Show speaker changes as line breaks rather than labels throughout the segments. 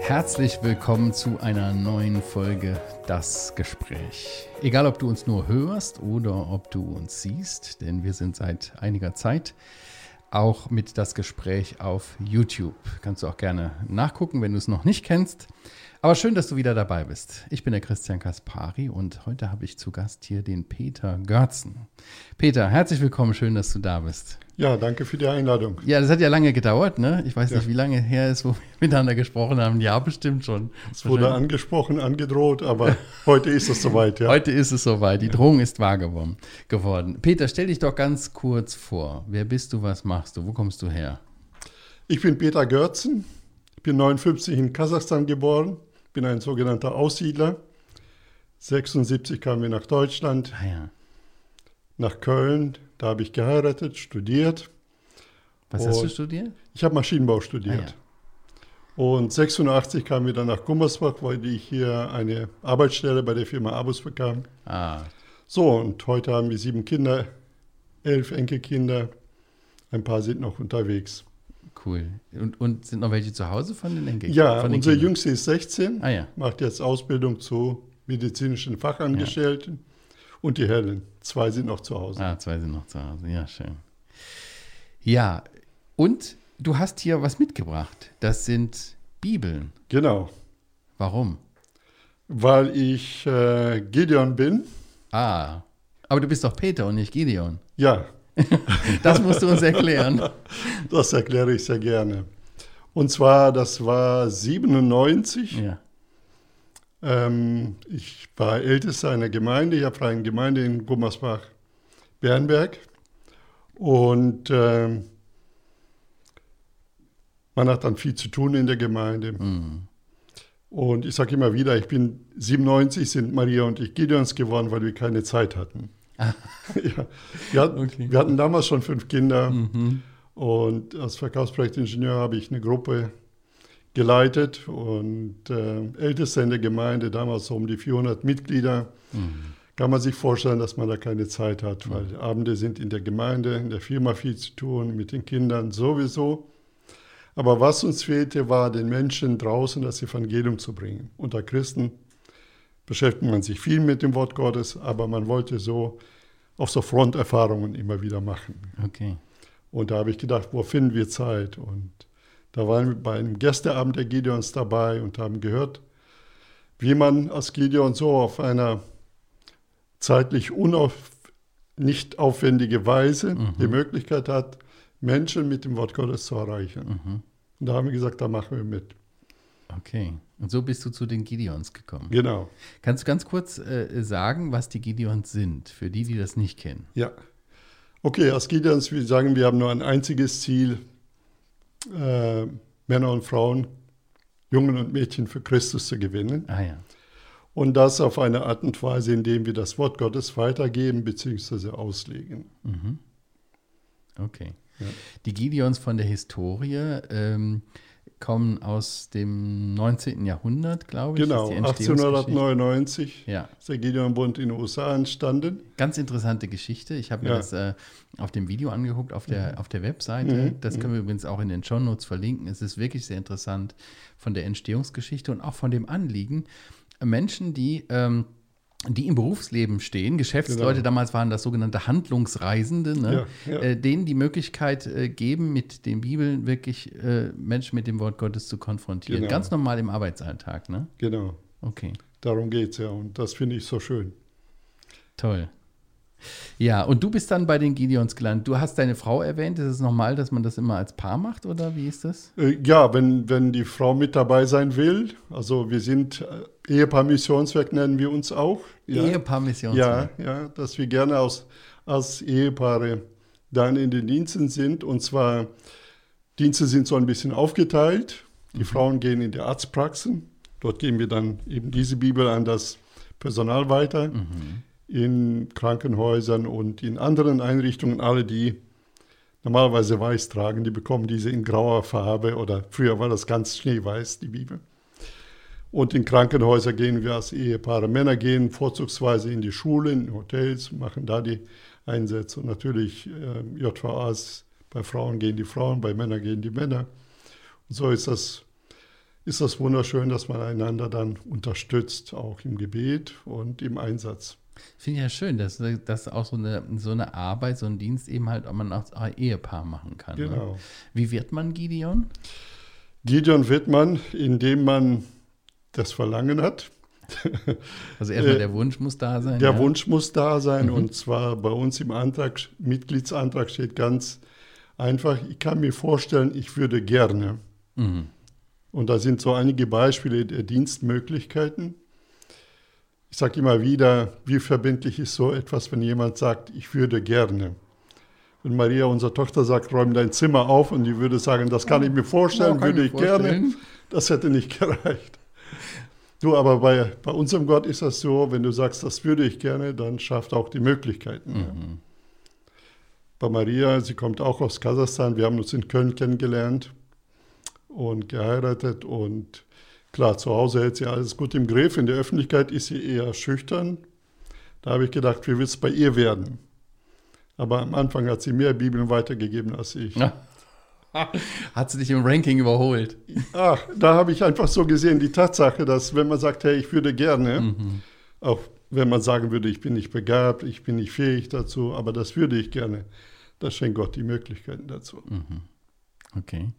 Herzlich willkommen zu einer neuen Folge Das Gespräch. Egal, ob du uns nur hörst oder ob du uns siehst, denn wir sind seit einiger Zeit auch mit Das Gespräch auf YouTube. Kannst du auch gerne nachgucken, wenn du es noch nicht kennst. Aber schön, dass du wieder dabei bist. Ich bin der Christian Kaspari und heute habe ich zu Gast hier den Peter Görzen. Peter, herzlich willkommen, schön, dass du da bist.
Ja, danke für die Einladung.
Ja, das hat ja lange gedauert, ne? Ich weiß ja. nicht, wie lange her ist, wo wir miteinander gesprochen haben. Ja, bestimmt schon.
Es wurde angesprochen, angedroht, aber heute ist es soweit, ja.
Heute ist es soweit. Die Drohung ist wahr geworden. Peter, stell dich doch ganz kurz vor. Wer bist du, was machst du, wo kommst du her?
Ich bin Peter Görzen, ich bin 59 in Kasachstan geboren, bin ein sogenannter Aussiedler. 76 kamen wir nach Deutschland, ah, ja. nach Köln. Da habe ich geheiratet, studiert.
Was hast du studiert?
Ich habe Maschinenbau studiert. Ah, ja. Und 86 kamen wir dann nach Gummersbach, weil ich hier eine Arbeitsstelle bei der Firma Abus bekam. Ah. So, und heute haben wir sieben Kinder, elf Enkelkinder. Ein paar sind noch unterwegs.
Cool. Und, und sind noch welche zu Hause von den Enkeln?
Ja,
von
den unsere Kindern? Jüngste ist 16, ah, ja. macht jetzt Ausbildung zu medizinischen Fachangestellten. Ja. Und die Helen. Zwei sind noch zu Hause.
Ah, zwei sind noch zu Hause. Ja, schön. Ja, und du hast hier was mitgebracht. Das sind Bibeln.
Genau.
Warum?
Weil ich äh, Gideon bin.
Ah, aber du bist doch Peter und nicht Gideon.
Ja,
das musst du uns erklären.
Das erkläre ich sehr gerne. Und zwar, das war 97. Ja. Ähm, ich war Ältester einer Gemeinde, ich habe eine Gemeinde in Gummersbach-Bernberg. Und äh, man hat dann viel zu tun in der Gemeinde. Mhm. Und ich sage immer wieder, ich bin 97, sind Maria und ich Gideons geworden, weil wir keine Zeit hatten. ja. wir, hatten, okay. wir, hatten, damals schon fünf Kinder mhm. und als Verkaufsprojektingenieur habe ich eine Gruppe geleitet und äh, ältester in der Gemeinde, damals so um die 400 Mitglieder. Mhm. Kann man sich vorstellen, dass man da keine Zeit hat, weil mhm. Abende sind in der Gemeinde, in der Firma viel zu tun, mit den Kindern sowieso. Aber was uns fehlte, war den Menschen draußen das Evangelium zu bringen. Unter Christen beschäftigt man sich viel mit dem Wort Gottes, aber man wollte so auch so Fronterfahrungen immer wieder machen.
Okay.
Und da habe ich gedacht, wo finden wir Zeit? Und da waren wir bei einem Gästeabend der Gideons dabei und haben gehört, wie man als Gideon so auf einer zeitlich unauf, nicht aufwendige Weise mhm. die Möglichkeit hat, Menschen mit dem Wort Gottes zu erreichen. Mhm. Und da haben wir gesagt, da machen wir mit.
Okay. Und so bist du zu den Gideons gekommen.
Genau.
Kannst du ganz kurz äh, sagen, was die Gideons sind, für die, die das nicht kennen?
Ja. Okay, als Gideons, wir sagen, wir haben nur ein einziges Ziel, äh, Männer und Frauen, Jungen und Mädchen für Christus zu gewinnen.
Ah ja.
Und das auf eine Art und Weise, indem wir das Wort Gottes weitergeben bzw. auslegen.
Mhm. Okay. Ja. Die Gideons von der Historie, ähm, kommen aus dem 19. Jahrhundert, glaube
ich. Genau, 1899 ja. ist der Gideon-Bund in den USA entstanden.
Ganz interessante Geschichte. Ich habe mir ja. das äh, auf dem Video angeguckt, auf der, mhm. auf der Webseite. Mhm. Das können wir mhm. übrigens auch in den Show Notes verlinken. Es ist wirklich sehr interessant von der Entstehungsgeschichte und auch von dem Anliegen. Menschen, die ähm, die im Berufsleben stehen, Geschäftsleute, genau. damals waren das sogenannte Handlungsreisende, ne? ja, ja. Äh, denen die Möglichkeit äh, geben, mit den Bibeln wirklich äh, Menschen mit dem Wort Gottes zu konfrontieren. Genau. Ganz normal im Arbeitsalltag, ne?
Genau.
Okay.
Darum geht es ja und das finde ich so schön.
Toll. Ja, und du bist dann bei den Gideons gelandet. Du hast deine Frau erwähnt. Ist es normal, dass man das immer als Paar macht oder wie ist das?
Äh, ja, wenn, wenn die Frau mit dabei sein will. Also wir sind äh, Ehepaar Missionswerk nennen wir uns auch.
Ja. Ehepaar Missionswerk.
Ja, ja, dass wir gerne aus, als Ehepaare dann in den Diensten sind. Und zwar, Dienste sind so ein bisschen aufgeteilt. Die mhm. Frauen gehen in die Arztpraxen. Dort geben wir dann eben diese Bibel an das Personal weiter. Mhm in Krankenhäusern und in anderen Einrichtungen, alle, die normalerweise weiß tragen, die bekommen diese in grauer Farbe oder früher war das ganz schneeweiß, die Bibel. Und in Krankenhäuser gehen wir als Ehepaare. Männer gehen vorzugsweise in die Schulen, in Hotels, machen da die Einsätze. Und natürlich äh, JVAs Bei Frauen gehen die Frauen, bei Männern gehen die Männer. Und so ist das, ist das wunderschön, dass man einander dann unterstützt, auch im Gebet und im Einsatz.
Finde ich ja schön, dass das auch so eine, so eine Arbeit, so ein Dienst eben halt auch man als Ehepaar machen kann. Ne? Genau. Ne? Wie wird man Gideon?
Gideon wird man, indem man das Verlangen hat.
Also erstmal der Wunsch muss da sein.
Der ja? Wunsch muss da sein mhm. und zwar bei uns im Antrag, Mitgliedsantrag steht ganz einfach, ich kann mir vorstellen, ich würde gerne. Mhm. Und da sind so einige Beispiele der Dienstmöglichkeiten. Ich sage immer wieder, wie verbindlich ist so etwas, wenn jemand sagt, ich würde gerne. Wenn Maria, unsere Tochter, sagt, räum dein Zimmer auf und die würde sagen, das kann ich mir vorstellen, ja, würde ich, ich gerne, das hätte nicht gereicht. Du, aber bei, bei unserem Gott ist das so, wenn du sagst, das würde ich gerne, dann schafft auch die Möglichkeiten. Mhm. Bei Maria, sie kommt auch aus Kasachstan, wir haben uns in Köln kennengelernt und geheiratet und klar, zu Hause hält sie alles gut im Griff, in der Öffentlichkeit ist sie eher schüchtern. Da habe ich gedacht, wie wird es bei ihr werden? Aber am Anfang hat sie mehr Bibeln weitergegeben als ich. Ja.
Hat sie dich im Ranking überholt?
Ach, da habe ich einfach so gesehen, die Tatsache, dass wenn man sagt, hey, ich würde gerne, mhm. auch wenn man sagen würde, ich bin nicht begabt, ich bin nicht fähig dazu, aber das würde ich gerne, da schenkt Gott die Möglichkeiten dazu. Mhm.
Okay.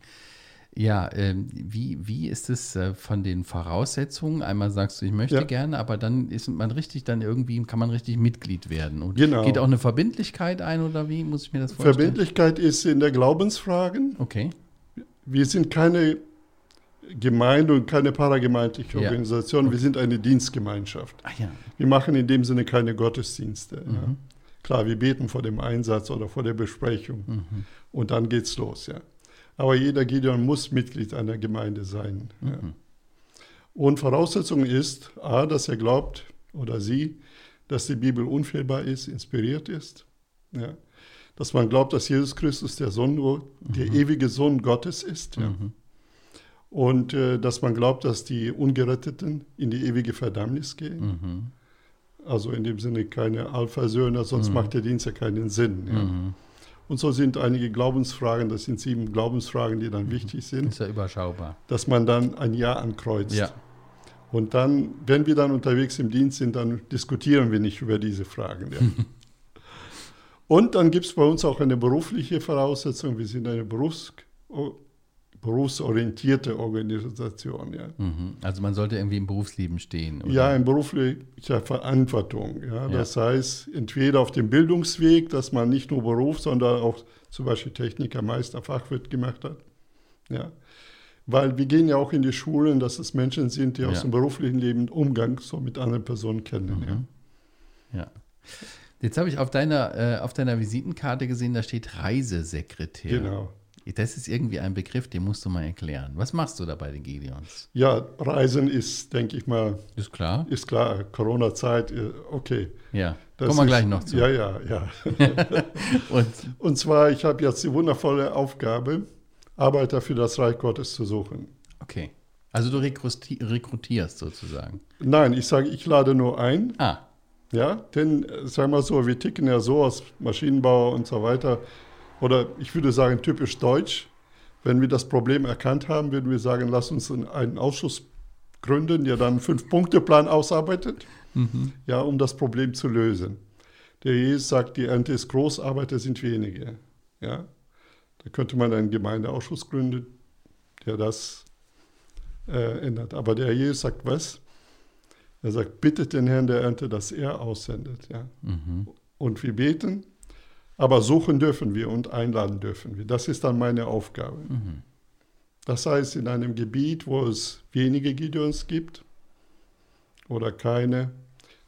Ja, äh, wie, wie ist es äh, von den Voraussetzungen? Einmal sagst du, ich möchte ja. gerne, aber dann ist man richtig, dann irgendwie kann man richtig Mitglied werden. Und genau. Geht auch eine Verbindlichkeit ein oder wie muss ich mir das vorstellen?
Verbindlichkeit ist in der Glaubensfragen.
Okay.
Wir sind keine Gemeinde und keine paragemeindliche ja. Organisation, okay. wir sind eine Dienstgemeinschaft.
Ah, ja.
Wir machen in dem Sinne keine Gottesdienste. Mhm. Ja. Klar, wir beten vor dem Einsatz oder vor der Besprechung mhm. und dann geht's los, ja. Aber jeder Gideon muss Mitglied einer Gemeinde sein. Mhm. Ja. Und Voraussetzung ist, A, dass er glaubt oder sie, dass die Bibel unfehlbar ist, inspiriert ist. Ja. Dass man glaubt, dass Jesus Christus der Sohn, der mhm. ewige Sohn Gottes ist. Ja. Mhm. Und äh, dass man glaubt, dass die Ungeretteten in die ewige Verdammnis gehen. Mhm. Also in dem Sinne keine Alpha-Söhne, sonst mhm. macht der Dienst ja keinen Sinn. Ja. Mhm. Und so sind einige Glaubensfragen, das sind sieben Glaubensfragen, die dann mhm. wichtig sind.
Ist ja überschaubar.
Dass man dann ein Ja ankreuzt.
Ja.
Und dann, wenn wir dann unterwegs im Dienst sind, dann diskutieren wir nicht über diese Fragen. Ja. Und dann gibt es bei uns auch eine berufliche Voraussetzung. Wir sind eine Berufs berufsorientierte Organisation. Ja.
Mhm. Also man sollte irgendwie im Berufsleben stehen.
Oder? Ja, in beruflicher Verantwortung. Ja. Das ja. heißt, entweder auf dem Bildungsweg, dass man nicht nur Beruf, sondern auch zum Beispiel Techniker, Meister, Fachwirt gemacht hat. Ja. Weil wir gehen ja auch in die Schulen, dass es Menschen sind, die ja. aus dem beruflichen Leben Umgang so mit anderen Personen kennen.
Mhm. Ja. ja. Jetzt habe ich auf deiner, äh, auf deiner Visitenkarte gesehen, da steht Reisesekretär.
Genau.
Das ist irgendwie ein Begriff, den musst du mal erklären. Was machst du da bei den Gideons?
Ja, Reisen ist, denke ich mal.
Ist klar.
Ist klar. Corona-Zeit, äh, okay.
Ja, das kommen wir gleich noch zu.
Ja, ja, ja. und? und zwar, ich habe jetzt die wundervolle Aufgabe, Arbeiter für das Reich Gottes zu suchen.
Okay. Also du rekrutierst sozusagen.
Nein, ich sage, ich lade nur ein.
Ah.
Ja, denn, äh, sagen wir mal so, wir ticken ja so aus Maschinenbau und so weiter oder ich würde sagen typisch deutsch. Wenn wir das Problem erkannt haben, würden wir sagen, lass uns einen Ausschuss gründen, der dann einen Fünf-Punkte-Plan ausarbeitet, mhm. ja, um das Problem zu lösen. Der Jesus sagt, die Ernte ist groß, Arbeiter sind wenige. Ja? Da könnte man einen Gemeindeausschuss gründen, der das äh, ändert. Aber der Jesus sagt was? Er sagt, bittet den Herrn der Ernte, dass er aussendet. Ja? Mhm. Und wir beten aber suchen dürfen wir und einladen dürfen wir. Das ist dann meine Aufgabe. Mhm. Das heißt, in einem Gebiet, wo es wenige Gideons gibt oder keine,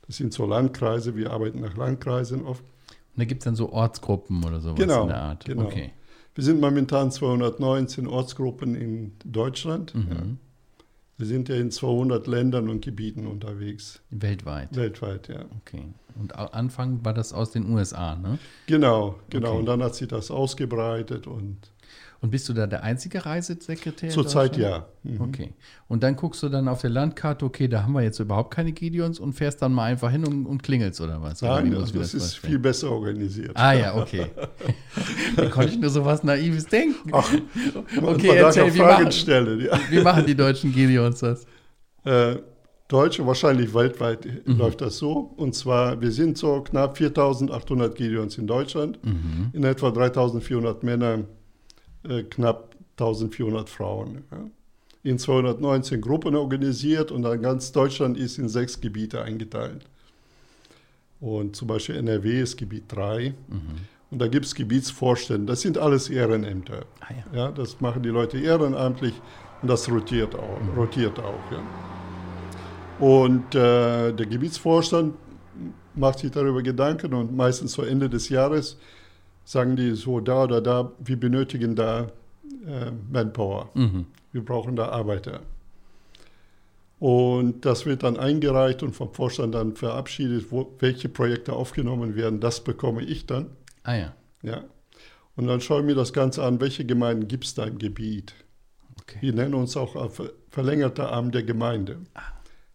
das sind so Landkreise, wir arbeiten nach Landkreisen oft.
Und da gibt es dann so Ortsgruppen oder sowas
genau,
in der Art.
Genau. Okay. Wir sind momentan 219 Ortsgruppen in Deutschland. Mhm. Ja. Wir sind ja in 200 Ländern und Gebieten unterwegs.
Weltweit?
Weltweit, ja.
Okay. Und Anfang war das aus den USA, ne?
Genau, genau. Okay. Und dann hat sich das ausgebreitet und
Und bist du da der einzige Reisesekretär?
Zurzeit ja.
Mhm. Okay. Und dann guckst du dann auf der Landkarte, okay, da haben wir jetzt überhaupt keine Gideons und fährst dann mal einfach hin und, und klingelst oder was?
Nein,
oder
das, das ist viel besser organisiert.
Ah ja, okay. Wie konnte ich nur so was Naives denken? Ach,
okay, erzähl, wie machen, stellen,
ja. wie machen die deutschen Gideons das?
Äh, Deutsche, wahrscheinlich weltweit mhm. läuft das so. Und zwar, wir sind so knapp 4.800 Gideons in Deutschland, mhm. in etwa 3.400 Männer äh, knapp 1400 Frauen. Ja. In 219 Gruppen organisiert und dann ganz Deutschland ist in sechs Gebiete eingeteilt. Und zum Beispiel NRW ist Gebiet 3. Mhm. Und da gibt es Gebietsvorstände. Das sind alles Ehrenämter. Ah, ja. ja. das machen die Leute ehrenamtlich und das rotiert auch. Mhm. Rotiert auch ja. Und äh, der Gebietsvorstand macht sich darüber Gedanken und meistens zu Ende des Jahres sagen die so, da oder da, wir benötigen da äh, Manpower. Mhm. Wir brauchen da Arbeiter. Und das wird dann eingereicht und vom Vorstand dann verabschiedet, wo, welche Projekte aufgenommen werden. Das bekomme ich dann.
Ah ja.
Ja. Und dann schaue ich mir das Ganze an, welche Gemeinden gibt es da im Gebiet. Okay. Wir nennen uns auch verlängerter Arm der Gemeinde. Ah.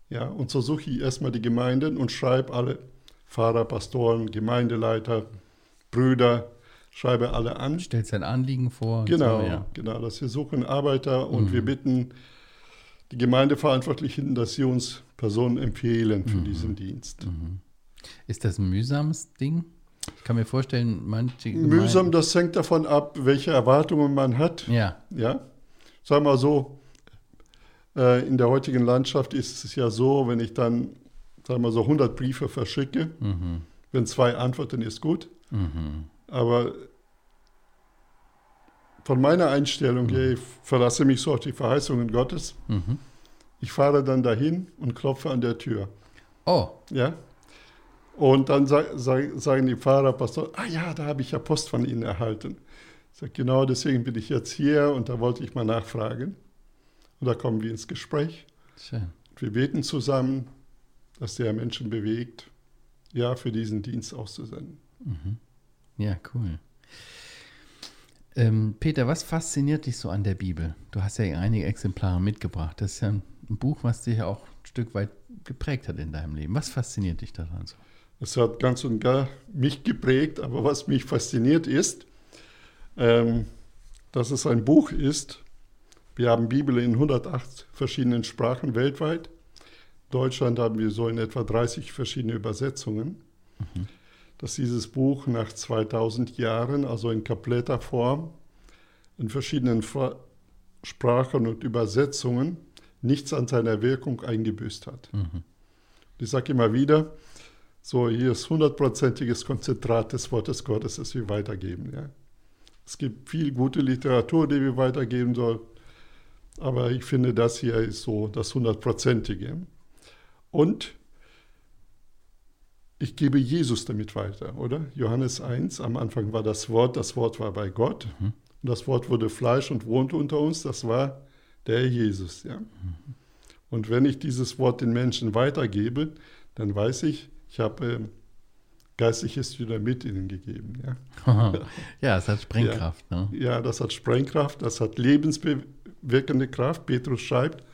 Ja, und so suche ich erstmal die Gemeinden und schreibe alle Pfarrer, Pastoren, Gemeindeleiter, Brüder, schreibe alle an.
Stellt sein Anliegen vor.
Genau, so, ja. genau, dass wir suchen Arbeiter und mhm. wir bitten die Gemeindeverantwortlichen, dass sie uns Personen empfehlen für mhm. diesen Dienst. Mhm.
Ist das ein mühsames Ding? Ich kann mir vorstellen, manche.
Mühsam, das hängt davon ab, welche Erwartungen man hat.
Ja.
Ja. Sagen wir mal so, äh, in der heutigen Landschaft ist es ja so, wenn ich dann, sagen wir so, 100 Briefe verschicke, mhm. wenn zwei antworten, ist gut. Mhm. Aber von meiner Einstellung her, ich verlasse mich so auf die Verheißungen Gottes. Mhm. Ich fahre dann dahin und klopfe an der Tür.
Oh.
Ja. Und dann sag, sag, sagen die Fahrer, Pastor, ah ja, da habe ich ja Post von Ihnen erhalten. Ich sage, genau deswegen bin ich jetzt hier und da wollte ich mal nachfragen. Und da kommen wir ins Gespräch. Schön. Wir beten zusammen, dass der Menschen bewegt, ja, für diesen Dienst auszusenden. Mhm.
Ja, cool. Ähm, Peter, was fasziniert dich so an der Bibel? Du hast ja einige Exemplare mitgebracht. Das ist ja ein Buch, was dich ja auch ein Stück weit geprägt hat in deinem Leben. Was fasziniert dich daran so?
Es hat ganz und gar mich geprägt, aber was mich fasziniert ist, ähm, dass es ein Buch ist. Wir haben Bibel in 108 verschiedenen Sprachen weltweit. In Deutschland haben wir so in etwa 30 verschiedene Übersetzungen. Mhm dass dieses Buch nach 2000 Jahren, also in kompletter Form, in verschiedenen Sprachen und Übersetzungen, nichts an seiner Wirkung eingebüßt hat. Mhm. Ich sage immer wieder, so hier ist hundertprozentiges Konzentrat des Wortes Gottes, das wir weitergeben. Ja. Es gibt viel gute Literatur, die wir weitergeben sollen, aber ich finde, das hier ist so das hundertprozentige. Und ich gebe Jesus damit weiter, oder? Johannes 1, am Anfang war das Wort, das Wort war bei Gott. Mhm. Das Wort wurde Fleisch und wohnte unter uns, das war der Jesus. Ja? Mhm. Und wenn ich dieses Wort den Menschen weitergebe, dann weiß ich, ich habe äh, geistliches Dynamit ihnen gegeben.
Ja, ja es hat Sprengkraft.
Ja, ne? ja, das hat Sprengkraft, das hat lebensbewirkende Kraft. Petrus schreibt,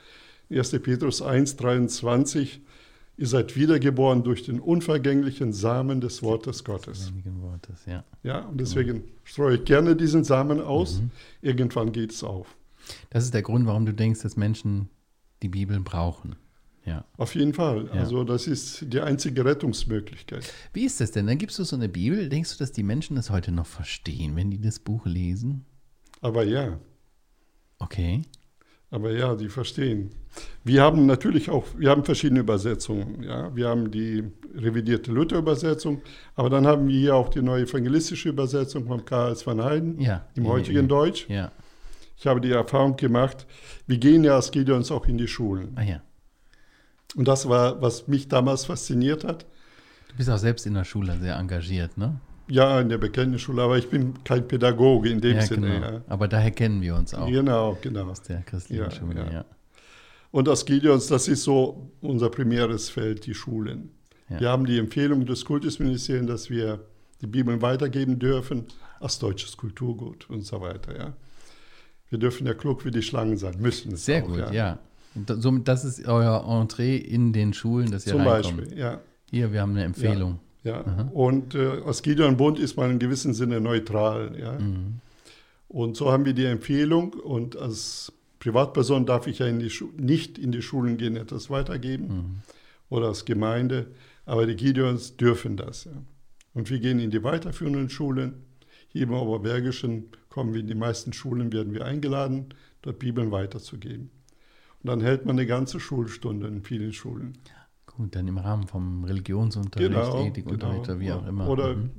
1. Petrus 1, 23, Ihr seid wiedergeboren durch den unvergänglichen Samen des Wortes Gottes.
Wortes, ja.
ja, und deswegen streue ich gerne diesen Samen aus. Mhm. Irgendwann geht es auf.
Das ist der Grund, warum du denkst, dass Menschen die Bibel brauchen. Ja.
Auf jeden Fall. Ja. Also das ist die einzige Rettungsmöglichkeit.
Wie ist das denn? Dann gibst du so eine Bibel. Denkst du, dass die Menschen das heute noch verstehen, wenn die das Buch lesen?
Aber ja.
Okay.
Aber ja, die verstehen. Wir haben natürlich auch, wir haben verschiedene Übersetzungen. Ja? Wir haben die revidierte Luther-Übersetzung, aber dann haben wir hier auch die neue evangelistische Übersetzung von Karls van Heiden
ja,
im heutigen ja, Deutsch.
Ja.
Ich habe die Erfahrung gemacht, wir gehen ja als Gideons auch in die Schulen.
Ah, ja.
Und das war, was mich damals fasziniert hat.
Du bist auch selbst in der Schule sehr engagiert, ne?
Ja, in der Bekenntnisschule, aber ich bin kein Pädagoge in dem ja, Sinne.
Genau. Ja. Aber daher kennen wir uns auch.
Genau, genau.
Aus der christlichen ja, Schule, ja.
Und das Gideons, das ist so unser primäres Feld, die Schulen. Wir haben die Empfehlung des Kultusministeriums, dass wir die Bibeln weitergeben dürfen. als deutsches Kulturgut und so weiter. Ja. Wir dürfen ja klug wie die Schlangen sein, müssen
es Sehr auch, gut, ja. Somit, das ist euer Entree in den Schulen, das ihr Zum reinkommt. Beispiel, ja. Hier, wir haben eine Empfehlung.
Ja, und äh, als Gideon-Bund ist man in gewissem Sinne neutral. Ja. Mhm. Und so haben wir die Empfehlung und als Privatperson darf ich ja in nicht in die Schulen gehen, etwas weitergeben mhm. oder als Gemeinde, aber die Gideons dürfen das. Ja. Und wir gehen in die weiterführenden Schulen. Hier im Oberbergischen kommen wir in die meisten Schulen, werden wir eingeladen, dort Bibeln weiterzugeben. Und dann hält man eine ganze Schulstunde in vielen Schulen.
Gut, dann im Rahmen vom Religionsunterricht, genau, Ethikunterricht genau, oder wie auch immer.
Oder mhm.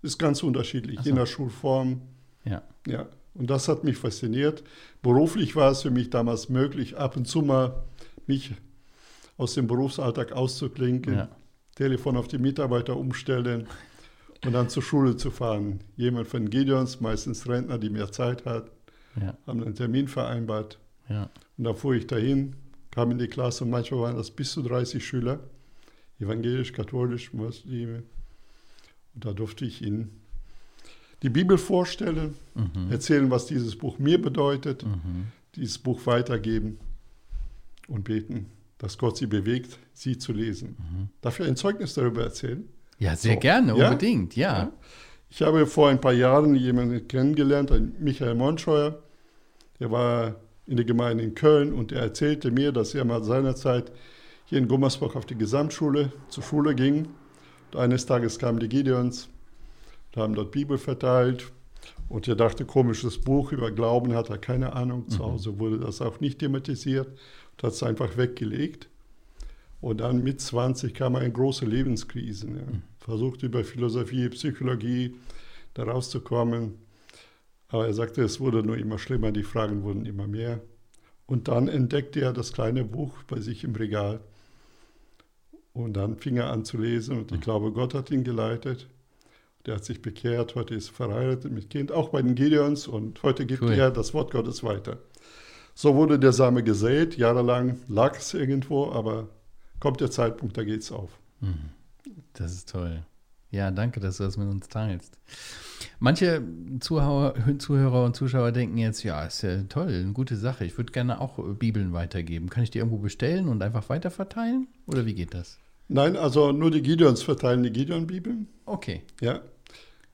ist ganz unterschiedlich, so. je nach Schulform. Ja. ja. Und das hat mich fasziniert. Beruflich war es für mich damals möglich, ab und zu mal mich aus dem Berufsalltag auszuklinken, ja. Telefon auf die Mitarbeiter umstellen und dann zur Schule zu fahren. Jemand von Gideons, meistens Rentner, die mehr Zeit hat, ja. haben einen Termin vereinbart. Ja. Und da fuhr ich dahin, kam in die Klasse und manchmal waren das bis zu 30 Schüler, evangelisch, katholisch, Muslime. Und da durfte ich ihnen die Bibel vorstellen, mhm. erzählen, was dieses Buch mir bedeutet, mhm. dieses Buch weitergeben und beten, dass Gott sie bewegt, sie zu lesen. Mhm. Darf ich ein Zeugnis darüber erzählen?
Ja, sehr so. gerne, unbedingt, ja. ja.
Ich habe vor ein paar Jahren jemanden kennengelernt, Michael Monscheuer. Der war in der Gemeinde in Köln und er erzählte mir, dass er mal seinerzeit hier in Gummersbach auf die Gesamtschule zur Schule ging. Und eines Tages kamen die Gideons haben dort Bibel verteilt. Und er dachte, komisches Buch über Glauben hat er keine Ahnung. Zu mhm. Hause wurde das auch nicht thematisiert und hat es einfach weggelegt. Und dann mit 20 kam eine große Lebenskrise. Ja. Mhm. Versucht über Philosophie, Psychologie da rauszukommen. Aber er sagte, es wurde nur immer schlimmer, die Fragen wurden immer mehr. Und dann entdeckte er das kleine Buch bei sich im Regal. Und dann fing er an zu lesen und ich glaube, Gott hat ihn geleitet der hat sich bekehrt, heute ist verheiratet mit Kind, auch bei den Gideons und heute gibt cool. er das Wort Gottes weiter. So wurde der Same gesät, jahrelang lag es irgendwo, aber kommt der Zeitpunkt, da geht es auf. Mhm.
Das ist toll. Ja, danke, dass du das mit uns teilst. Manche Zuhörer, Zuhörer und Zuschauer denken jetzt, ja, ist ja toll, eine gute Sache. Ich würde gerne auch Bibeln weitergeben. Kann ich die irgendwo bestellen und einfach weiterverteilen? Oder wie geht das?
Nein, also nur die Gideons verteilen die Gideon-Bibeln.
Okay. Ja.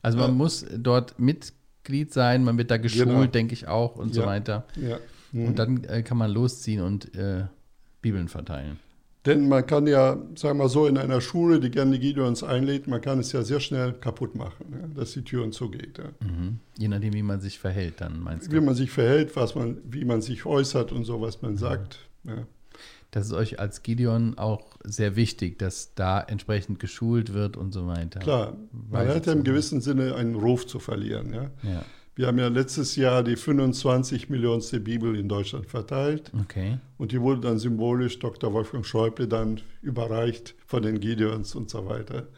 Also man ja. muss dort Mitglied sein, man wird da geschult, genau. denke ich auch und ja. so weiter. Ja. Mhm. Und dann äh, kann man losziehen und äh, Bibeln verteilen.
Denn man kann ja, sagen wir mal so, in einer Schule, die gerne die Gideons einlädt, man kann es ja sehr schnell kaputt machen, ja, dass die Türen zugeht. Ja.
Mhm. Je nachdem, wie man sich verhält, dann meinst
du? Wie man sich verhält, was man, wie man sich äußert und so, was man mhm. sagt. Ja
das ist euch als Gideon auch sehr wichtig, dass da entsprechend geschult wird und so weiter.
Klar, man hat ja im gewissen Sinne einen Ruf zu verlieren. Ja? ja? Wir haben ja letztes Jahr die 25 Millionste Bibel in Deutschland verteilt. Okay. Und die wurde dann symbolisch Dr. Wolfgang Schäuble dann überreicht von den Gideons und so weiter.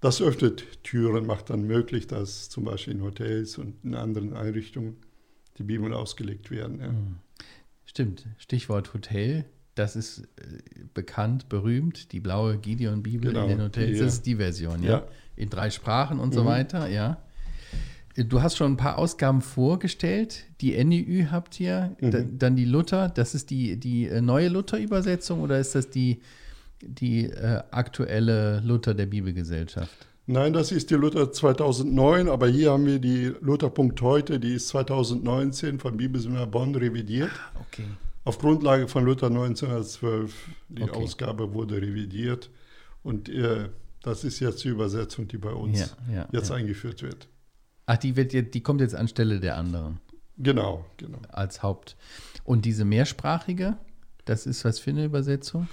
Das öffnet Türen, macht dann möglich, dass zum Beispiel in Hotels und in anderen Einrichtungen die Bibeln ausgelegt werden. Ja. Hm.
Stimmt, Stichwort Hotel das ist äh, bekannt, berühmt, die blaue Gideon-Bibel genau, in den Hotels. Das ist die Version, ja? ja. In drei Sprachen und mhm. so weiter, ja. Du hast schon ein paar Ausgaben vorgestellt. Die NIÜ habt ihr, mhm. dann die Luther. Das ist die, die äh, neue Luther-Übersetzung oder ist das die, die äh, aktuelle Luther der Bibelgesellschaft?
Nein, das ist die Luther 2009, aber hier haben wir die Luther.Punkt heute, die ist 2019 vom Bibelseminar Bonn revidiert. Ah, okay auf Grundlage von Luther 1912. Die okay. Ausgabe wurde revidiert und äh, das ist jetzt die Übersetzung, die bei uns ja, ja, jetzt ja. eingeführt wird.
Ach, die, wird jetzt, die kommt jetzt anstelle der anderen.
Genau, genau.
Als Haupt. Und diese mehrsprachige, das ist was für eine Übersetzung?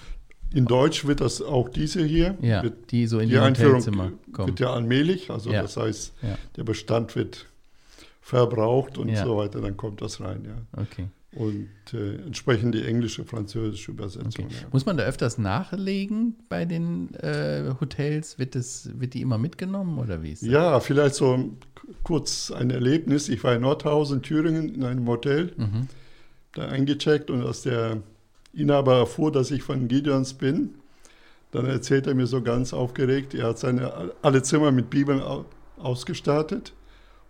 In Deutsch wird das auch diese hier.
Ja,
wird,
die so in
die, die Einführung kommt. wird ja allmählich, also das heißt, der Bestand wird verbraucht und so weiter, dann kommt das rein, ja. Okay und äh, entsprechend die englische, französische Übersetzung. Okay.
Ja. Muss man da öfters nachlegen bei den äh, Hotels? Wird, das, wird die immer mitgenommen oder wie ist
das? Ja, vielleicht so kurz ein Erlebnis. Ich war in Nordhausen, Thüringen, in einem Hotel, mhm. da eingecheckt und als der Inhaber erfuhr, dass ich von Gideons bin, dann erzählt er mir so ganz aufgeregt, er hat seine alle Zimmer mit Bibeln ausgestattet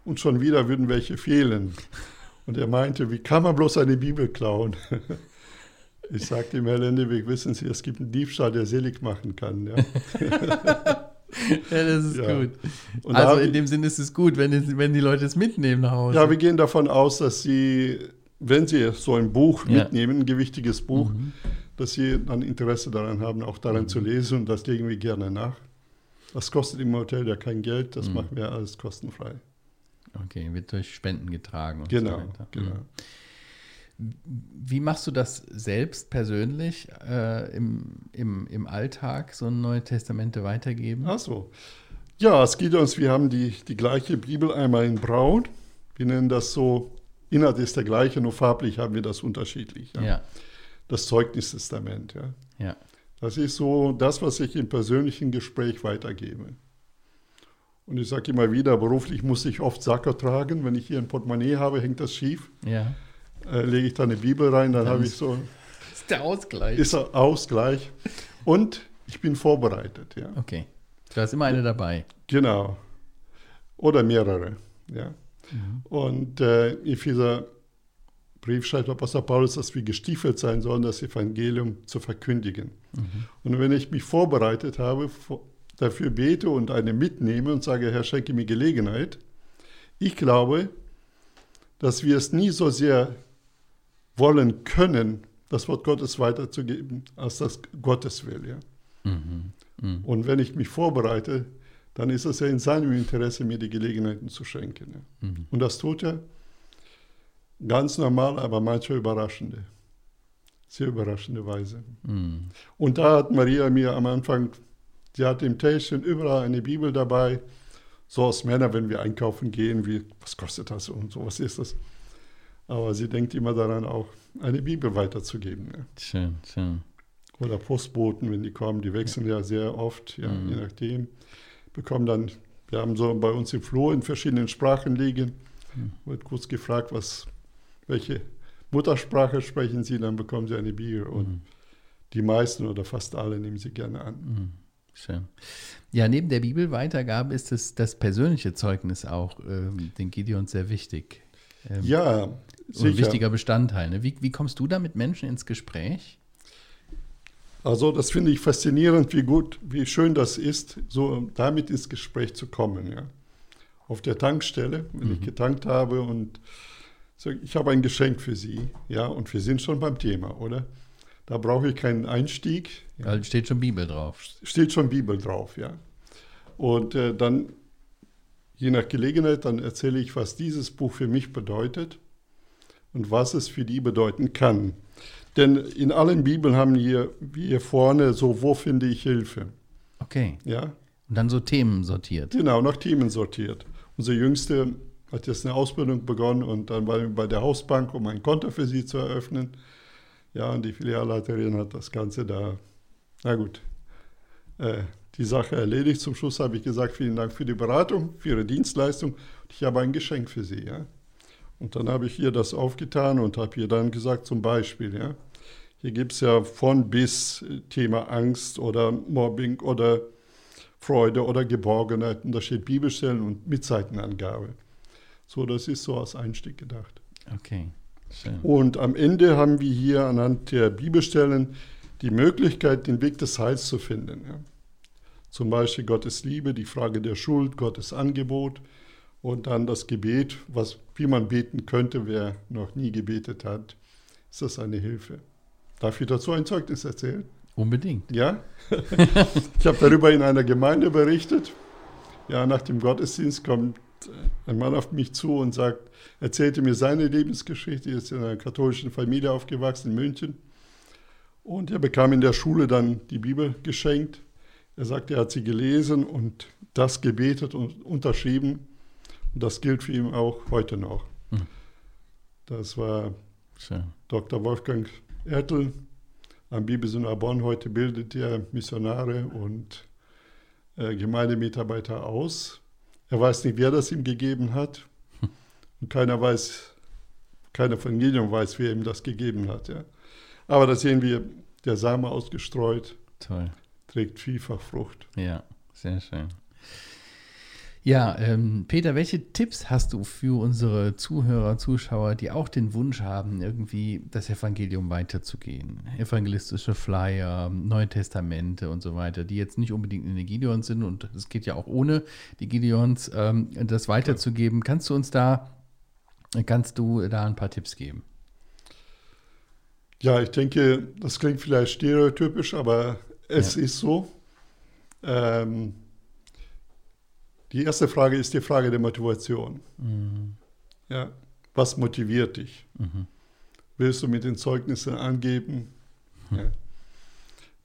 und schon wieder würden welche fehlen. Und er meinte, wie kann man bloß eine Bibel klauen? Ich sagte ihm, Herr Lendewig, wissen Sie, es gibt einen Diebstahl, der selig machen kann. Ja,
ja das ist ja. gut. Und also in dem Sinne ist es gut, wenn, es, wenn die Leute es mitnehmen nach Hause.
Ja, wir gehen davon aus, dass sie, wenn sie so ein Buch ja. mitnehmen, ein gewichtiges Buch, mhm. dass sie dann Interesse daran haben, auch daran mhm. zu lesen und das legen wir gerne nach. Das kostet im Hotel ja kein Geld, das mhm. machen wir alles kostenfrei.
Okay, wird durch Spenden getragen.
genau, so genau. Mhm.
Wie machst du das selbst persönlich äh, im, im, im Alltag, so Neue Testamente weitergeben?
Ach so. Ja, es geht uns, wir haben die, die gleiche Bibel einmal in Braun. Wir nennen das so, Inhalt ist der gleiche, nur farblich haben wir das unterschiedlich. Ja. ja. Das Zeugnistestament. Ja. ja. Das ist so das, was ich im persönlichen Gespräch weitergebe. Und ich sage immer wieder, beruflich muss ich oft Sacker tragen. Wenn ich hier ein Portemonnaie habe, hängt das schief. Ja äh, lege ich da eine Bibel rein, dann habe ich so.
Das ist der Ausgleich.
Ist der Ausgleich. Und ich bin vorbereitet, ja.
Okay. Da ist immer eine dabei.
Genau. Oder mehrere, ja. Mhm. Und äh, in dieser Brief schreibt Apostel Paulus, dass wir gestiefelt sein sollen, das Evangelium zu verkündigen. Mhm. Und wenn ich mich vorbereitet habe, dafür bete und eine mitnehme und sage, Herr, schenke mir Gelegenheit, ich glaube, dass wir es nie so sehr wollen können, das Wort Gottes weiterzugeben, als das Gottes will. Ja? Mhm. Mhm. Und wenn ich mich vorbereite, dann ist es ja in seinem Interesse, mir die Gelegenheiten zu schenken. Ja? Mhm. Und das tut er ganz normal, aber manchmal überraschende. Sehr überraschende Weise. Mhm. Und da hat Maria mir am Anfang, sie hat im Täschchen überall eine Bibel dabei. So als Männer, wenn wir einkaufen gehen, wie, was kostet das und so, was ist das? Aber sie denkt immer daran, auch eine Bibel weiterzugeben. Ja.
Schön, schön.
Oder Postboten, wenn die kommen, die wechseln ja, ja sehr oft, ja, mhm. je nachdem. Bekommen dann, wir haben so bei uns im Flur in verschiedenen Sprachen liegen. Mhm. Wird kurz gefragt, was, welche Muttersprache sprechen Sie, dann bekommen Sie eine Bibel. Und mhm. die meisten oder fast alle nehmen sie gerne an.
Schön. Ja, neben der Bibelweitergabe ist es das persönliche Zeugnis auch, äh, den Gideon sehr wichtig.
Ähm, ja,
so ein wichtiger Bestandteil. Ne? Wie, wie kommst du da mit Menschen ins Gespräch?
Also das finde ich faszinierend, wie gut, wie schön das ist, so damit ins Gespräch zu kommen. Ja. Auf der Tankstelle, wenn mhm. ich getankt habe und sage, ich habe ein Geschenk für Sie, ja, und wir sind schon beim Thema, oder? Da brauche ich keinen Einstieg.
Ja. Also steht schon Bibel drauf.
Steht schon Bibel drauf, ja. Und äh, dann, je nach Gelegenheit, dann erzähle ich, was dieses Buch für mich bedeutet und was es für die bedeuten kann. Denn in allen Bibeln haben wir, wir hier vorne so, wo finde ich Hilfe?
Okay.
Ja.
Und dann so Themen sortiert.
Genau, nach Themen sortiert. Unser Jüngste hat jetzt eine Ausbildung begonnen und dann war bei der Hausbank, um ein Konto für sie zu eröffnen. Ja, und die Filialleiterin hat das Ganze da, na gut, äh, die Sache erledigt. Zum Schluss habe ich gesagt, vielen Dank für die Beratung, für Ihre Dienstleistung. Ich habe ein Geschenk für Sie. Ja? Und dann habe ich ihr das aufgetan und habe ihr dann gesagt, zum Beispiel, ja, hier gibt es ja von bis Thema Angst oder Mobbing oder Freude oder Geborgenheit. Und da steht Bibelstellen und mit Seitenangabe. So, das ist so als Einstieg gedacht.
Okay, schön.
Und am Ende haben wir hier anhand der Bibelstellen die Möglichkeit, den Weg des Heils zu finden. Ja. Zum Beispiel Gottes Liebe, die Frage der Schuld, Gottes Angebot, und dann das Gebet, was, wie man beten könnte, wer noch nie gebetet hat, ist das eine Hilfe. Darf ich dazu ein Zeugnis erzählen?
Unbedingt.
Ja? ich habe darüber in einer Gemeinde berichtet. Ja, nach dem Gottesdienst kommt ein Mann auf mich zu und sagt, erzählte mir seine Lebensgeschichte. Er ist in einer katholischen Familie aufgewachsen in München. Und er bekam in der Schule dann die Bibel geschenkt. Er sagt, er hat sie gelesen und das gebetet und unterschrieben. Und das gilt für ihn auch heute noch. Hm. Das war Schön. Dr. Wolfgang Ertl am Bibelseminar Bonn. Heute bildet er Missionare und äh, Gemeindemitarbeiter aus. Er weiß nicht, wer das ihm gegeben hat. Und keiner weiß, keiner von Gideon weiß, wer ihm das gegeben hat. Ja. Aber da sehen wir, der Same ausgestreut
Toll.
trägt vielfach Frucht.
Ja, sehr schön. Ja, ähm, Peter, welche Tipps hast du für unsere Zuhörer, Zuschauer, die auch den Wunsch haben, irgendwie das Evangelium weiterzugehen? Evangelistische Flyer, Neue Testamente und so weiter, die jetzt nicht unbedingt in den Gideons sind und es geht ja auch ohne die Gideons, ähm, das weiterzugeben. Kannst du uns da, kannst du da ein paar Tipps geben?
Ja, ich denke, das klingt vielleicht stereotypisch, aber es ja. ist so. Ähm, die erste Frage ist die Frage der Motivation. Mhm. Ja, was motiviert dich? Mhm. Willst du mit den Zeugnissen angeben? Mhm. Ja.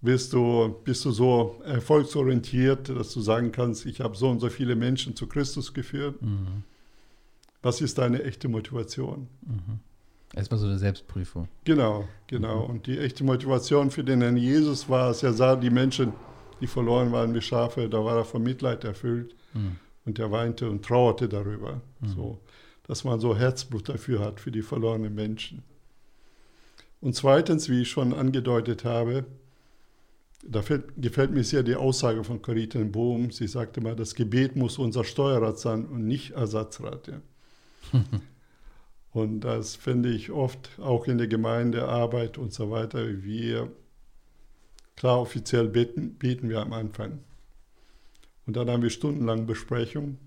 Willst du, bist du so erfolgsorientiert, dass du sagen kannst, ich habe so und so viele Menschen zu Christus geführt? Mhm. Was ist deine echte Motivation?
Mhm. Erstmal so eine Selbstprüfung.
Genau, genau. Mhm. Und die echte Motivation für den Herrn Jesus war es, er sah die Menschen, die verloren waren wie Schafe, da war er von Mitleid erfüllt. Mhm. Und er weinte und trauerte darüber. Mhm. So, dass man so Herzblut dafür hat, für die verlorenen Menschen. Und zweitens, wie ich schon angedeutet habe, da fällt, gefällt mir sehr die Aussage von Corita Bohm. Sie sagte mal, das Gebet muss unser Steuerrad sein und nicht Ersatzrad. Ja. und das finde ich oft auch in der Gemeindearbeit und so weiter. Wir, klar, offiziell beten, beten wir am Anfang. Und dann haben wir stundenlang Besprechung.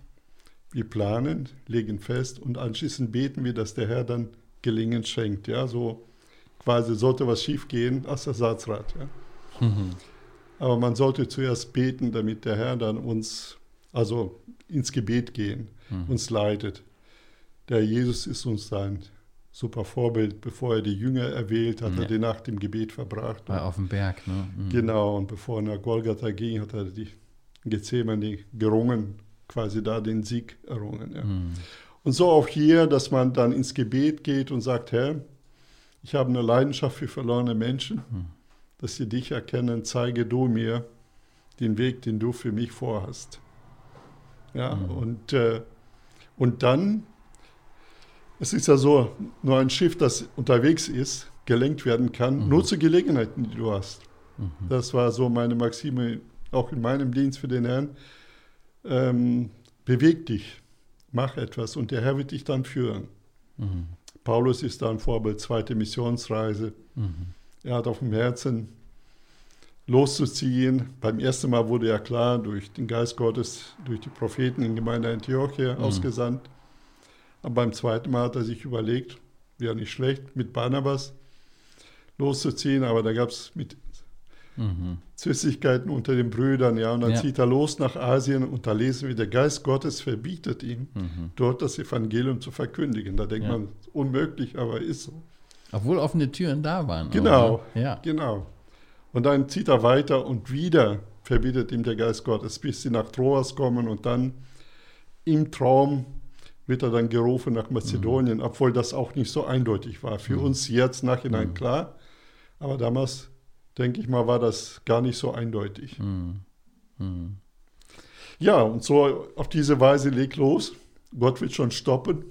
Wir planen, legen fest und anschließend beten wir, dass der Herr dann Gelingen schenkt. Ja, so quasi sollte was schief gehen, als Ersatzrad. Ja. Mhm. Aber man sollte zuerst beten, damit der Herr dann uns, also ins Gebet gehen, mhm. uns leitet. Der Jesus ist uns ein super Vorbild. Bevor er die Jünger erwählt, hat ja. er die Nacht im Gebet verbracht.
War auf dem Berg, ne?
Mhm. Genau, und bevor er nach Golgatha ging, hat er die Gethsemane gerungen, quasi da den Sieg errungen. Ja. Mhm. Und so auch hier, dass man dann ins Gebet geht und sagt, Herr, ich habe eine Leidenschaft für verlorene Menschen, mhm. dass sie dich erkennen, zeige du mir den Weg, den du für mich vorhast. Ja, mhm. und, äh, und dann, es ist ja so, nur ein Schiff, das unterwegs ist, gelenkt werden kann, mhm. nur zu Gelegenheiten, die du hast. Mhm. Das war so meine Maxime auch in meinem Dienst für den Herrn, ähm, beweg dich, mach etwas und der Herr wird dich dann führen. Mhm. Paulus ist da ein Vorbild, zweite Missionsreise. Mhm. Er hat auf dem Herzen loszuziehen. Beim ersten Mal wurde ja klar, durch den Geist Gottes, durch die Propheten in Gemeinde Antiochia mhm. ausgesandt. Aber beim zweiten Mal hat er sich überlegt, wäre nicht schlecht, mit Barnabas loszuziehen. Aber da gab es mit Mhm. Zwistigkeiten unter den Brüdern, ja, und dann ja. zieht er los nach Asien und da lesen wir, der Geist Gottes verbietet ihm, mhm. dort das Evangelium zu verkündigen. Da denkt ja. man, unmöglich, aber ist so.
Obwohl offene Türen da waren.
Genau, ja. genau. Und dann zieht er weiter und wieder verbietet ihm der Geist Gottes, bis sie nach Troas kommen und dann im Traum wird er dann gerufen nach Mazedonien, mhm. obwohl das auch nicht so eindeutig war. Für mhm. uns jetzt nachhinein mhm. klar, aber damals denke ich mal, war das gar nicht so eindeutig. Mhm. Mhm. Ja, und so auf diese Weise leg los. Gott wird schon stoppen,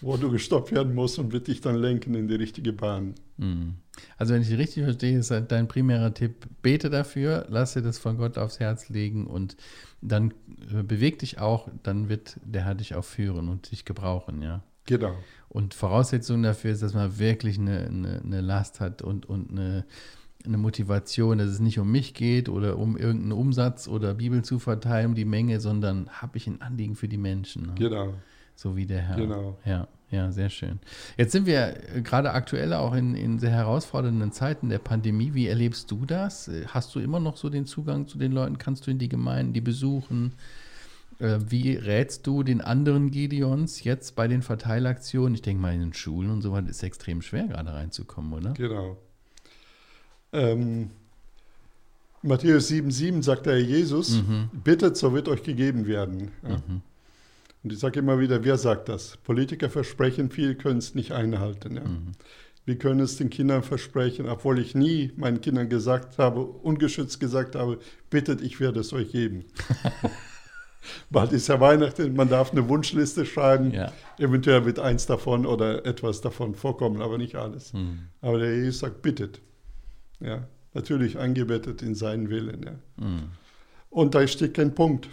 wo du gestoppt werden musst und wird dich dann lenken in die richtige Bahn.
Mhm. Also wenn ich richtig verstehe, ist dein primärer Tipp, bete dafür, lass dir das von Gott aufs Herz legen und dann äh, beweg dich auch, dann wird der Herr dich auch führen und dich gebrauchen, ja.
Genau.
Und Voraussetzung dafür ist, dass man wirklich eine, eine, eine Last hat und, und eine, eine Motivation, dass es nicht um mich geht oder um irgendeinen Umsatz oder Bibel zu verteilen, um die Menge, sondern habe ich ein Anliegen für die Menschen. Ne?
Genau.
So wie der Herr.
Genau.
Ja, ja, sehr schön. Jetzt sind wir gerade aktuell auch in, in sehr herausfordernden Zeiten der Pandemie. Wie erlebst du das? Hast du immer noch so den Zugang zu den Leuten? Kannst du in die Gemeinden, die besuchen? Äh, wie rätst du den anderen Gideons jetzt bei den Verteilaktionen? Ich denke mal, in den Schulen und so weiter ist es extrem schwer, gerade reinzukommen, oder?
Genau. Ähm, Matthäus 7,7 sagt der Herr Jesus, mhm. bittet, so wird euch gegeben werden. Ja. Mhm. Und ich sage immer wieder, wer sagt das? Politiker versprechen viel, können es nicht einhalten. Ja. Mhm. Wir können es den Kindern versprechen, obwohl ich nie meinen Kindern gesagt habe, ungeschützt gesagt habe, bittet, ich werde es euch geben. Bald ist ja Weihnachten, man darf eine Wunschliste schreiben. Ja. Eventuell wird eins davon oder etwas davon vorkommen, aber nicht alles. Mhm. Aber der Jesus sagt, bittet. Ja, natürlich angebettet in seinen Willen. Ja. Mhm. Und da steht kein Punkt.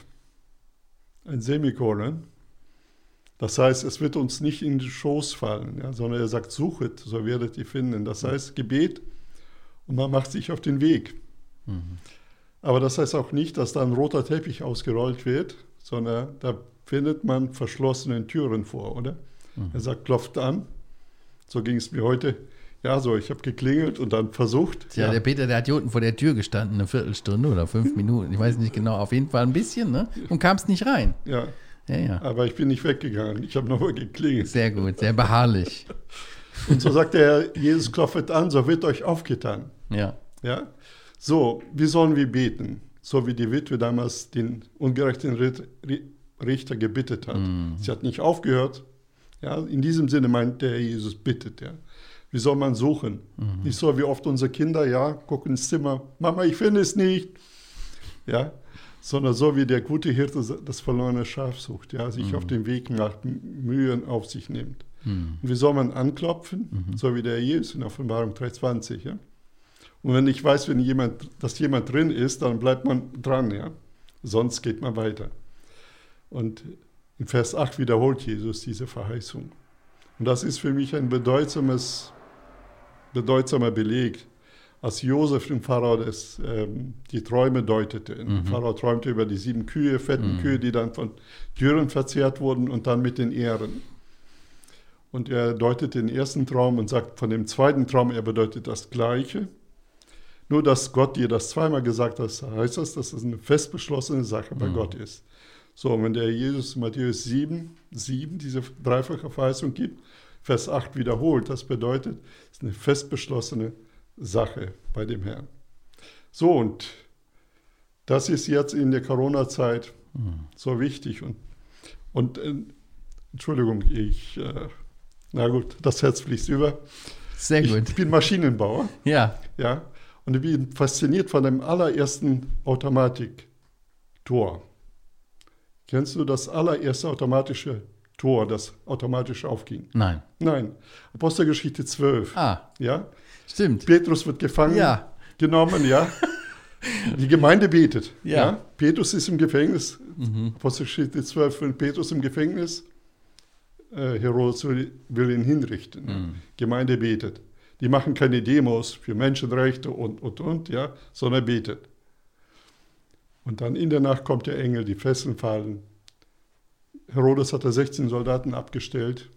ein Semikolon. Das heißt, es wird uns nicht in den Schoß fallen, ja, sondern er sagt, suchet, so werdet ihr finden. Das heißt, Gebet und man macht sich auf den Weg. Mhm. Aber das heißt auch nicht, dass da ein roter Teppich ausgerollt wird, sondern da findet man verschlossene Türen vor, oder? Mhm. Er sagt, klopft an. So ging es mir heute. Ja, so, ich habe geklingelt und dann versucht.
Ja, ja, der Peter, der hat hier unten vor der Tür gestanden, eine Viertelstunde oder fünf Minuten, ich weiß nicht genau, auf jeden Fall ein bisschen, ne? Und kam es nicht rein.
Ja. ja, ja. Aber ich bin nicht weggegangen, ich habe nochmal geklingelt.
Sehr gut, sehr beharrlich.
und so sagt er, Jesus klopft an, so wird euch aufgetan.
Ja.
Ja. So, wie sollen wir beten? So wie die Witwe damals den ungerechten Richter gebittet hat. Mm. Sie hat nicht aufgehört. Ja, in diesem Sinne meint der Jesus bittet. Ja. Wie soll man suchen? Mhm. Nicht so wie oft unsere Kinder, ja, gucken ins Zimmer, Mama, ich finde es nicht. Ja, sondern so wie der gute Hirte das verlorene Schaf sucht, ja, sich mhm. auf den Weg macht, Mühen auf sich nimmt. Mhm. Und wie soll man anklopfen? Mhm. So wie der Jesus in Offenbarung 3,20, ja. Und wenn ich weiß, wenn jemand, dass jemand drin ist, dann bleibt man dran, ja. Sonst geht man weiter. Und in Vers 8 wiederholt Jesus diese Verheißung. Und das ist für mich ein bedeutsames bedeutsamer Beleg, als Josef dem Pharao das, ähm, die Träume deutete. Mhm. Pharao träumte über die sieben Kühe, fetten mhm. Kühe, die dann von Türen verzehrt wurden und dann mit den Ehren. Und er deutet den ersten Traum und sagt von dem zweiten Traum, er bedeutet das Gleiche. Nur, dass Gott dir das zweimal gesagt hat, heißt das, dass es eine fest beschlossene Sache bei mhm. Gott ist. So, und wenn der Jesus Matthäus 7, 7 diese dreifache Verheißung gibt, Vers 8 wiederholt. Das bedeutet, es ist eine fest beschlossene Sache bei dem Herrn. So, und das ist jetzt in der Corona-Zeit mhm. so wichtig. Und, und äh, Entschuldigung, ich, äh, na gut, das Herz fließt über.
Sehr gut.
Ich bin Maschinenbauer.
Ja.
Ja. Und ich bin fasziniert von dem allerersten Automatiktor. Kennst du das allererste automatische Tor, das automatisch aufging.
Nein.
Nein. Apostelgeschichte 12.
Ah.
Ja.
Stimmt.
Petrus wird gefangen
ja.
genommen, ja. Die Gemeinde betet.
Ja. ja.
Petrus ist im Gefängnis. Mhm. Apostelgeschichte 12, wenn Petrus im Gefängnis, äh, Herodes will, ihn hinrichten. Mhm. Gemeinde betet. Die machen keine Demos für Menschenrechte und, und, und, ja, sondern betet. Und dann in der Nacht kommt der Engel, die Fesseln fallen. Herodes hatte 16 Soldaten abgestellt,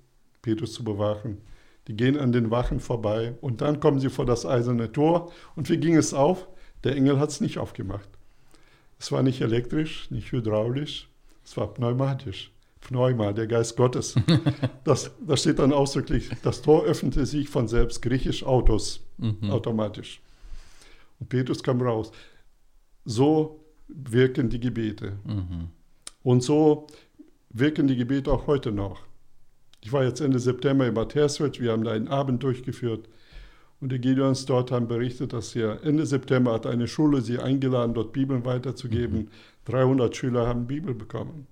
Petrus zu bewachen. Die gehen an den Wachen vorbei und dann kommen sie vor das eiserne Tor. Und wie ging es auf? Der Engel hat es nicht aufgemacht. Es war nicht elektrisch, nicht hydraulisch, es war pneumatisch. Pneuma, der Geist Gottes. Das, das steht dann ausdrücklich. Das Tor öffnete sich von selbst, griechisch Autos, mhm. automatisch. Und Petrus kam raus. So wirken die Gebete. Mhm. Und so wirken die Gebete auch heute noch. Ich war jetzt Ende September in Bad Hersfeld, wir haben da einen Abend durchgeführt und die Gideons dort haben berichtet, dass sie Ende September hat eine Schule sie eingeladen, dort Bibeln weiterzugeben. Mhm. 300 Schüler haben Bibel bekommen.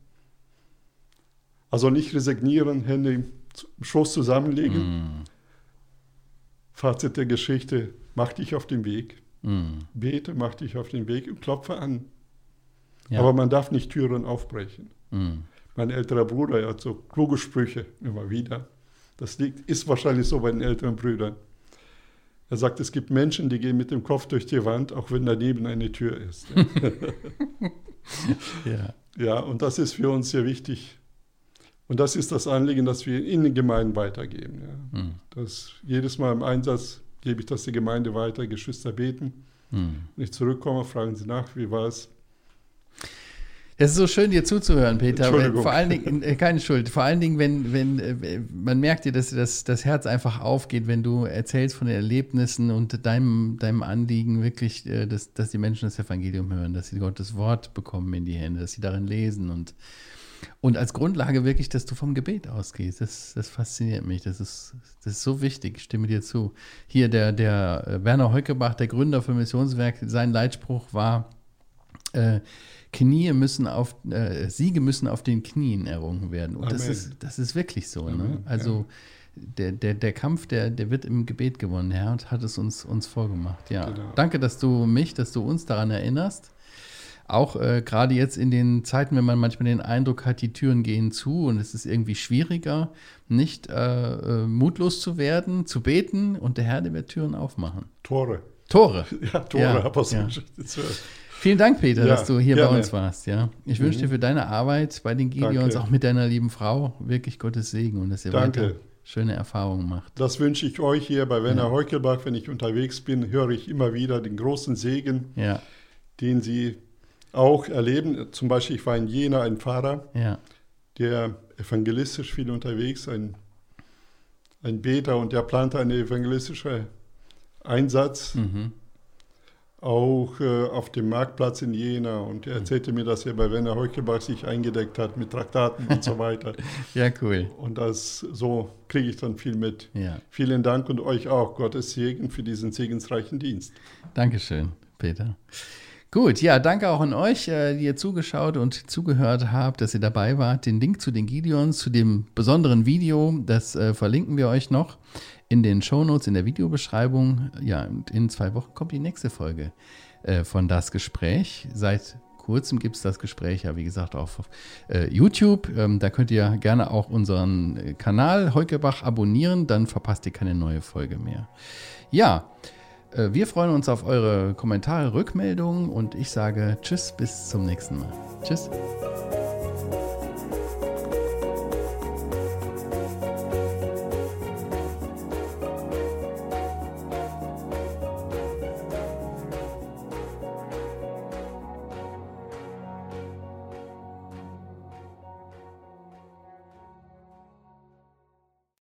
Also nicht resignieren, Hände im Schoß zusammenlegen. Mhm. Fazit der Geschichte, mach dich auf den Weg. Mhm. Bete, mach dich auf den Weg und klopfe an. Ja. Aber man darf nicht Türen aufbrechen. Mhm. Mein älterer Bruder, er hat so kluge Sprüche immer wieder. Das liegt, ist wahrscheinlich so bei den älteren Brüdern. Er sagt, es gibt Menschen, die gehen mit dem Kopf durch die Wand, auch wenn daneben eine Tür ist.
ja.
ja, und das ist für uns sehr wichtig. Und das ist das Anliegen, das wir in den Gemeinden weitergeben. Ja. Mhm. Das, jedes Mal im Einsatz gebe ich das der Gemeinde weiter, Geschwister beten. Mhm. Wenn ich zurückkomme, fragen sie nach, wie war es?
Es ist so schön, dir zuzuhören, Peter. Vor allen Dingen, äh, keine Schuld. Vor allen Dingen, wenn, wenn äh, man merkt dir, dass das, das Herz einfach aufgeht, wenn du erzählst von den Erlebnissen und deinem, deinem Anliegen wirklich, äh, dass, dass die Menschen das Evangelium hören, dass sie Gottes Wort bekommen in die Hände, dass sie darin lesen und, und als Grundlage wirklich, dass du vom Gebet ausgehst. Das, das fasziniert mich. Das ist, das ist so wichtig. Ich stimme dir zu. Hier der, der Werner Heukebach, der Gründer für Missionswerk, sein Leitspruch war, äh, Knie müssen auf, äh, Siege müssen auf den Knien errungen werden. Und das ist, das ist wirklich so. Ne? Also ja. der, der, der Kampf, der, der wird im Gebet gewonnen, Herr, und hat es uns, uns vorgemacht. Ja. Genau. Danke, dass du mich, dass du uns daran erinnerst. auch äh, gerade jetzt in den Zeiten, wenn man manchmal den Eindruck hat, die Türen gehen zu und es ist irgendwie schwieriger, nicht äh, äh mutlos zu werden, zu beten und der Herr, der wird Türen aufmachen.
Tore.
Tore.
Ja, Tore, ja, Apostelgeschichte
ja. Vielen Dank, Peter, ja, dass du hier gerne. bei uns warst. Ja, ich mhm. wünsche dir für deine Arbeit bei den Gideons, Danke. auch mit deiner lieben Frau, wirklich Gottes Segen und dass ihr Danke. weiter schöne Erfahrungen macht.
Das wünsche ich euch hier bei Werner ja. Heukelbach. Wenn ich unterwegs bin, höre ich immer wieder den großen Segen,
ja.
den Sie auch erleben. Zum Beispiel, ich war in Jena ein Pfarrer,
ja.
der evangelistisch viel unterwegs, ein, ein Beter und der plante einen evangelistischen Einsatz. Mhm auch äh, auf dem Marktplatz in Jena und er erzählte mir, dass er bei Werner Heukelbach sich eingedeckt hat mit Traktaten und so weiter.
ja, cool.
Und das so kriege ich dann viel mit.
Ja.
Vielen Dank und euch auch. Gottes Segen für diesen segensreichen Dienst.
Dankeschön, Peter. Gut, ja, danke auch an euch, äh, die ihr zugeschaut und zugehört habt, dass ihr dabei wart. Den Link zu den Gideons, zu dem besonderen Video, das äh, verlinken wir euch noch in den Shownotes, in der Videobeschreibung. Ja, und in zwei Wochen kommt die nächste Folge äh, von Das Gespräch. Seit kurzem gibt es das Gespräch ja, wie gesagt, auf äh, YouTube. Ähm, da könnt ihr gerne auch unseren äh, Kanal Heukebach abonnieren, dann verpasst ihr keine neue Folge mehr. Ja, äh, wir freuen uns auf eure Kommentare, Rückmeldungen und ich sage Tschüss, bis zum nächsten Mal. Tschüss.